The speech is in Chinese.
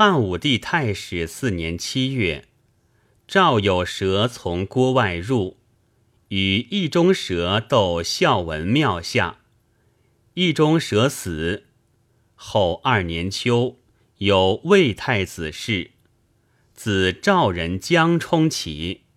汉武帝太史四年七月，赵有蛇从郭外入，与一中蛇斗孝文庙下，一中蛇死。后二年秋，有魏太子事，子赵人江冲起。